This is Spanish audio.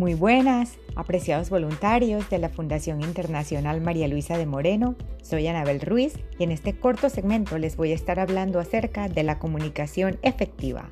Muy buenas, apreciados voluntarios de la Fundación Internacional María Luisa de Moreno. Soy Anabel Ruiz y en este corto segmento les voy a estar hablando acerca de la comunicación efectiva.